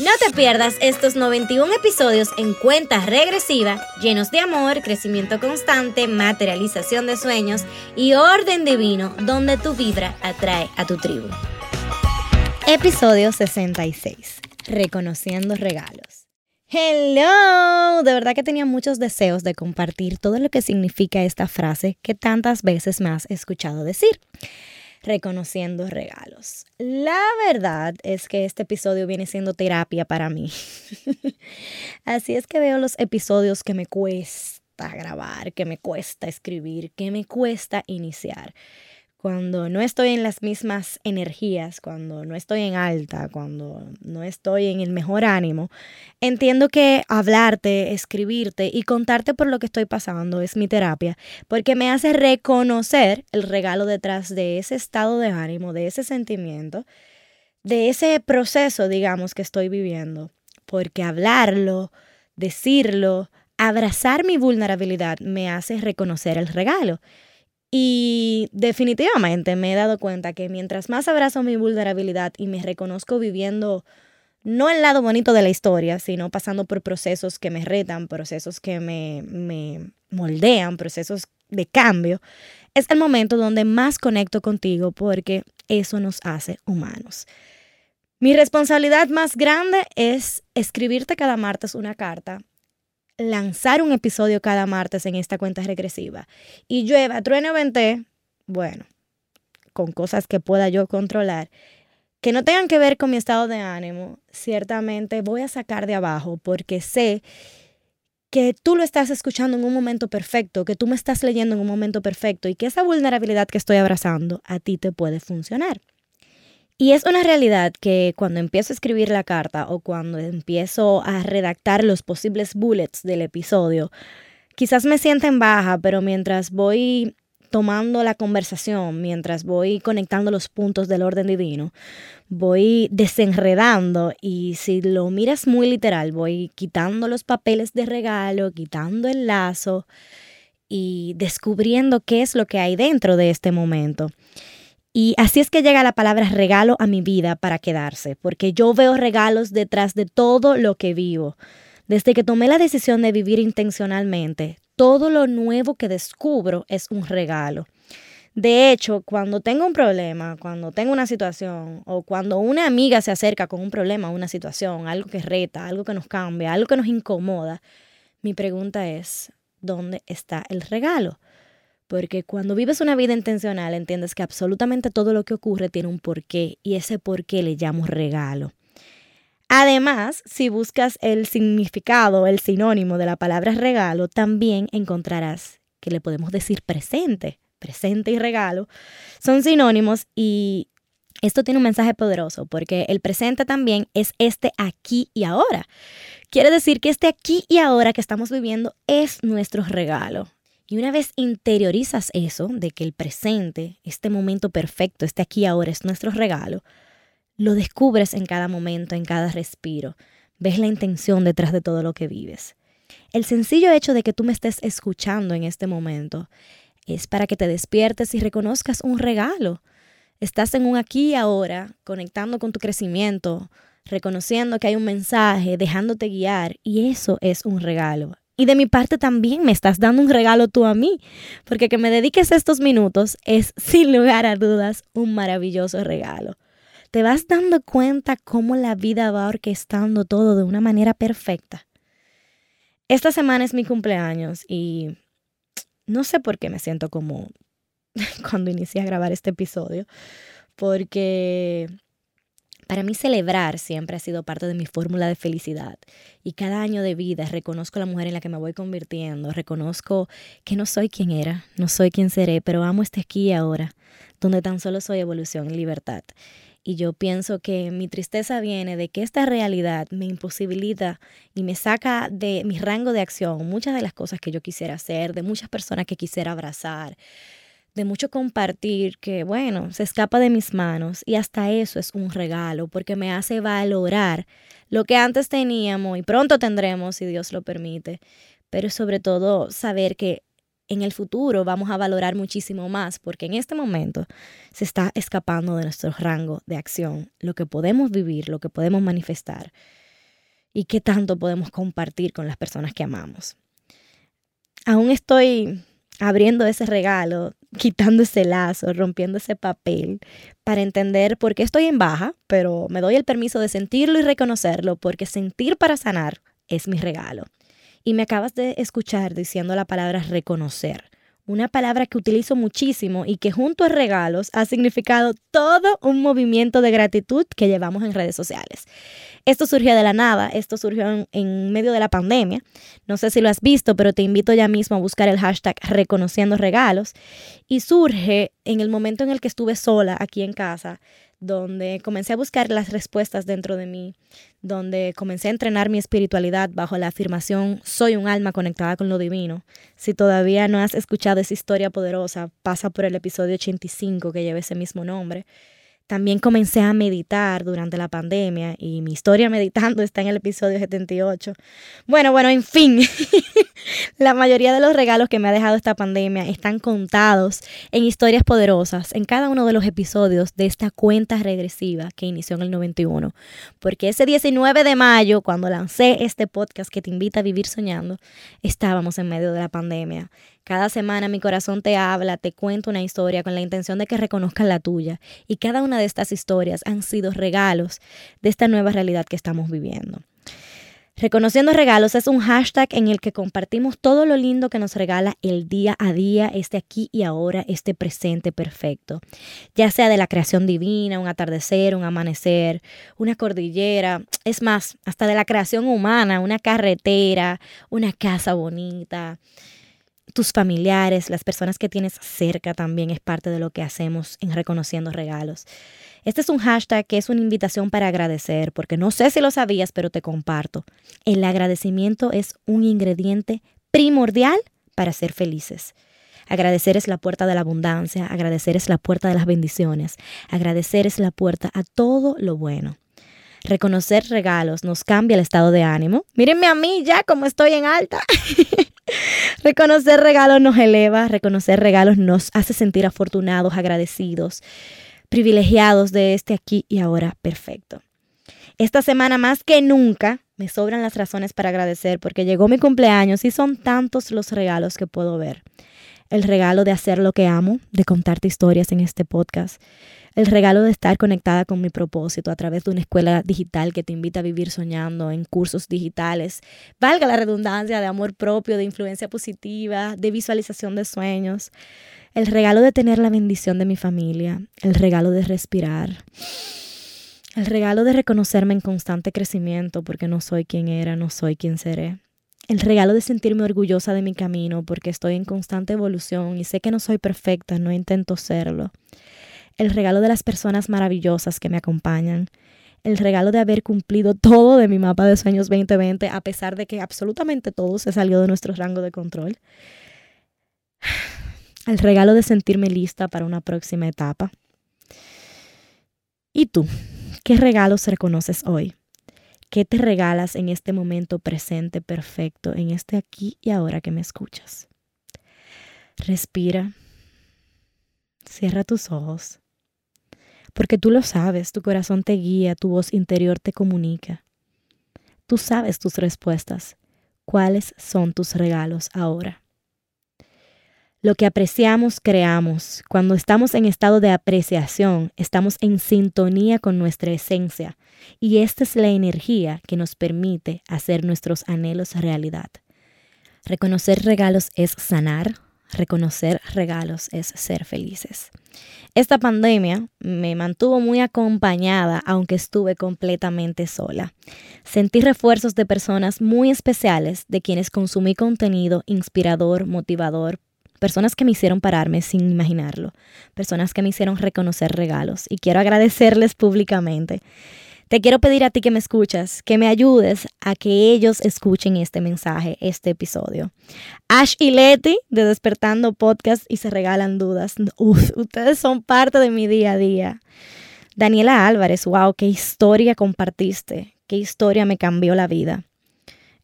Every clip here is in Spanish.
No te pierdas estos 91 episodios en cuenta regresiva, llenos de amor, crecimiento constante, materialización de sueños y orden divino, donde tu vibra atrae a tu tribu. Episodio 66. Reconociendo regalos. Hello, de verdad que tenía muchos deseos de compartir todo lo que significa esta frase que tantas veces me has escuchado decir reconociendo regalos. La verdad es que este episodio viene siendo terapia para mí. Así es que veo los episodios que me cuesta grabar, que me cuesta escribir, que me cuesta iniciar cuando no estoy en las mismas energías, cuando no estoy en alta, cuando no estoy en el mejor ánimo, entiendo que hablarte, escribirte y contarte por lo que estoy pasando es mi terapia, porque me hace reconocer el regalo detrás de ese estado de ánimo, de ese sentimiento, de ese proceso, digamos, que estoy viviendo, porque hablarlo, decirlo, abrazar mi vulnerabilidad me hace reconocer el regalo. Y definitivamente me he dado cuenta que mientras más abrazo mi vulnerabilidad y me reconozco viviendo no el lado bonito de la historia, sino pasando por procesos que me retan, procesos que me, me moldean, procesos de cambio, es el momento donde más conecto contigo porque eso nos hace humanos. Mi responsabilidad más grande es escribirte cada martes una carta lanzar un episodio cada martes en esta cuenta regresiva y llueva, truene vente, bueno, con cosas que pueda yo controlar, que no tengan que ver con mi estado de ánimo, ciertamente voy a sacar de abajo porque sé que tú lo estás escuchando en un momento perfecto, que tú me estás leyendo en un momento perfecto y que esa vulnerabilidad que estoy abrazando a ti te puede funcionar. Y es una realidad que cuando empiezo a escribir la carta o cuando empiezo a redactar los posibles bullets del episodio, quizás me sienten baja, pero mientras voy tomando la conversación, mientras voy conectando los puntos del orden divino, voy desenredando y si lo miras muy literal, voy quitando los papeles de regalo, quitando el lazo y descubriendo qué es lo que hay dentro de este momento. Y así es que llega la palabra regalo a mi vida para quedarse, porque yo veo regalos detrás de todo lo que vivo. Desde que tomé la decisión de vivir intencionalmente, todo lo nuevo que descubro es un regalo. De hecho, cuando tengo un problema, cuando tengo una situación o cuando una amiga se acerca con un problema, una situación, algo que reta, algo que nos cambia, algo que nos incomoda, mi pregunta es, ¿dónde está el regalo? Porque cuando vives una vida intencional, entiendes que absolutamente todo lo que ocurre tiene un porqué y ese porqué le llamo regalo. Además, si buscas el significado, el sinónimo de la palabra regalo, también encontrarás que le podemos decir presente. Presente y regalo son sinónimos y esto tiene un mensaje poderoso porque el presente también es este aquí y ahora. Quiere decir que este aquí y ahora que estamos viviendo es nuestro regalo. Y una vez interiorizas eso, de que el presente, este momento perfecto, este aquí ahora es nuestro regalo, lo descubres en cada momento, en cada respiro. Ves la intención detrás de todo lo que vives. El sencillo hecho de que tú me estés escuchando en este momento es para que te despiertes y reconozcas un regalo. Estás en un aquí y ahora, conectando con tu crecimiento, reconociendo que hay un mensaje, dejándote guiar, y eso es un regalo. Y de mi parte también me estás dando un regalo tú a mí, porque que me dediques estos minutos es sin lugar a dudas un maravilloso regalo. Te vas dando cuenta cómo la vida va orquestando todo de una manera perfecta. Esta semana es mi cumpleaños y no sé por qué me siento como cuando inicié a grabar este episodio, porque para mí celebrar siempre ha sido parte de mi fórmula de felicidad y cada año de vida reconozco la mujer en la que me voy convirtiendo, reconozco que no soy quien era, no soy quien seré, pero amo este aquí ahora, donde tan solo soy evolución y libertad. Y yo pienso que mi tristeza viene de que esta realidad me imposibilita y me saca de mi rango de acción muchas de las cosas que yo quisiera hacer, de muchas personas que quisiera abrazar, de mucho compartir que, bueno, se escapa de mis manos y hasta eso es un regalo porque me hace valorar lo que antes teníamos y pronto tendremos, si Dios lo permite, pero sobre todo saber que en el futuro vamos a valorar muchísimo más porque en este momento se está escapando de nuestro rango de acción, lo que podemos vivir, lo que podemos manifestar y qué tanto podemos compartir con las personas que amamos. Aún estoy abriendo ese regalo, quitando ese lazo, rompiendo ese papel, para entender por qué estoy en baja, pero me doy el permiso de sentirlo y reconocerlo, porque sentir para sanar es mi regalo. Y me acabas de escuchar diciendo la palabra reconocer una palabra que utilizo muchísimo y que junto a regalos ha significado todo un movimiento de gratitud que llevamos en redes sociales. Esto surgió de la nada, esto surgió en, medio de la pandemia. No sé si lo has visto, pero te invito ya mismo a buscar el hashtag reconociendo regalos. Y surge en el momento en el que estuve sola aquí en casa donde comencé a buscar las respuestas dentro de mí, donde comencé a entrenar mi espiritualidad bajo la afirmación soy un alma conectada con lo divino. Si todavía no has escuchado esa historia poderosa, pasa por el episodio 85 que lleva ese mismo nombre. También comencé a meditar durante la pandemia y mi historia meditando está en el episodio 78. Bueno, bueno, en fin, la mayoría de los regalos que me ha dejado esta pandemia están contados en historias poderosas en cada uno de los episodios de esta cuenta regresiva que inició en el 91. Porque ese 19 de mayo, cuando lancé este podcast que te invita a vivir soñando, estábamos en medio de la pandemia cada semana mi corazón te habla, te cuento una historia con la intención de que reconozcan la tuya. Y cada una de estas historias han sido regalos de esta nueva realidad que estamos viviendo. Reconociendo regalos es un hashtag en el que compartimos todo lo lindo que nos regala el día a día, este aquí y ahora, este presente perfecto. Ya sea de la creación divina, un atardecer, un amanecer, una cordillera, es más, hasta de la creación humana, una carretera, una casa bonita tus familiares, las personas que tienes cerca también es parte de lo que hacemos en reconociendo regalos. Este es un hashtag que es una invitación para agradecer, porque no sé si lo sabías, pero te comparto. El agradecimiento es un ingrediente primordial para ser felices. Agradecer es la puerta de la abundancia, agradecer es la puerta de las bendiciones, agradecer es la puerta a todo lo bueno. Reconocer regalos nos cambia el estado de ánimo. Mírenme a mí ya como estoy en alta. reconocer regalos nos eleva, reconocer regalos nos hace sentir afortunados, agradecidos, privilegiados de este aquí y ahora perfecto. Esta semana más que nunca me sobran las razones para agradecer porque llegó mi cumpleaños y son tantos los regalos que puedo ver. El regalo de hacer lo que amo, de contarte historias en este podcast el regalo de estar conectada con mi propósito a través de una escuela digital que te invita a vivir soñando en cursos digitales, valga la redundancia de amor propio, de influencia positiva, de visualización de sueños, el regalo de tener la bendición de mi familia, el regalo de respirar. El regalo de reconocerme en constante crecimiento porque no soy quien era, no soy quien seré. El regalo de sentirme orgullosa de mi camino porque estoy en constante evolución y sé que no soy perfecta, no intento serlo el regalo de las personas maravillosas que me acompañan, el regalo de haber cumplido todo de mi mapa de sueños 2020, a pesar de que absolutamente todo se salió de nuestro rango de control. El regalo de sentirme lista para una próxima etapa. ¿Y tú? ¿Qué regalos reconoces hoy? ¿Qué te regalas en este momento presente perfecto, en este aquí y ahora que me escuchas? Respira. Cierra tus ojos porque tú lo sabes, tu corazón te guía, tu voz interior te comunica. Tú sabes tus respuestas. ¿Cuáles son tus regalos ahora? Lo que apreciamos, creamos. Cuando estamos en estado de apreciación, estamos en sintonía con nuestra esencia y esta es la energía que nos permite hacer nuestros anhelos realidad. Reconocer regalos es sanar, reconocer regalos es ser felices. Esta pandemia me mantuvo muy acompañada, aunque estuve completamente sola. Sentí refuerzos de personas muy especiales, de quienes consumí contenido inspirador, motivador, personas que me hicieron pararme sin imaginarlo, personas que me hicieron reconocer regalos y quiero agradecerles públicamente. Te quiero pedir a ti que me escuchas, que me ayudes a que ellos escuchen este mensaje, este episodio. Ash y Leti de Despertando Podcast y se regalan dudas. Uf, ustedes son parte de mi día a día. Daniela Álvarez, wow, qué historia compartiste, qué historia me cambió la vida.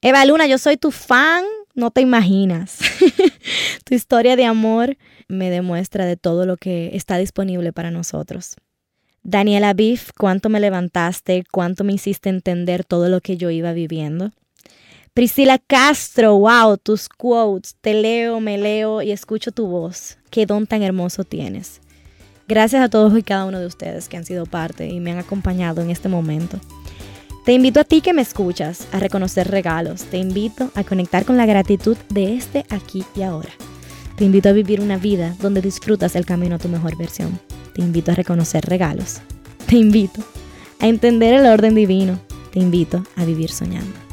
Eva Luna, yo soy tu fan, no te imaginas. tu historia de amor me demuestra de todo lo que está disponible para nosotros. Daniela Biff, cuánto me levantaste, cuánto me hiciste entender todo lo que yo iba viviendo. Priscila Castro, wow, tus quotes, te leo, me leo y escucho tu voz. Qué don tan hermoso tienes. Gracias a todos y cada uno de ustedes que han sido parte y me han acompañado en este momento. Te invito a ti que me escuchas a reconocer regalos. Te invito a conectar con la gratitud de este aquí y ahora. Te invito a vivir una vida donde disfrutas el camino a tu mejor versión. Te invito a reconocer regalos. Te invito a entender el orden divino. Te invito a vivir soñando.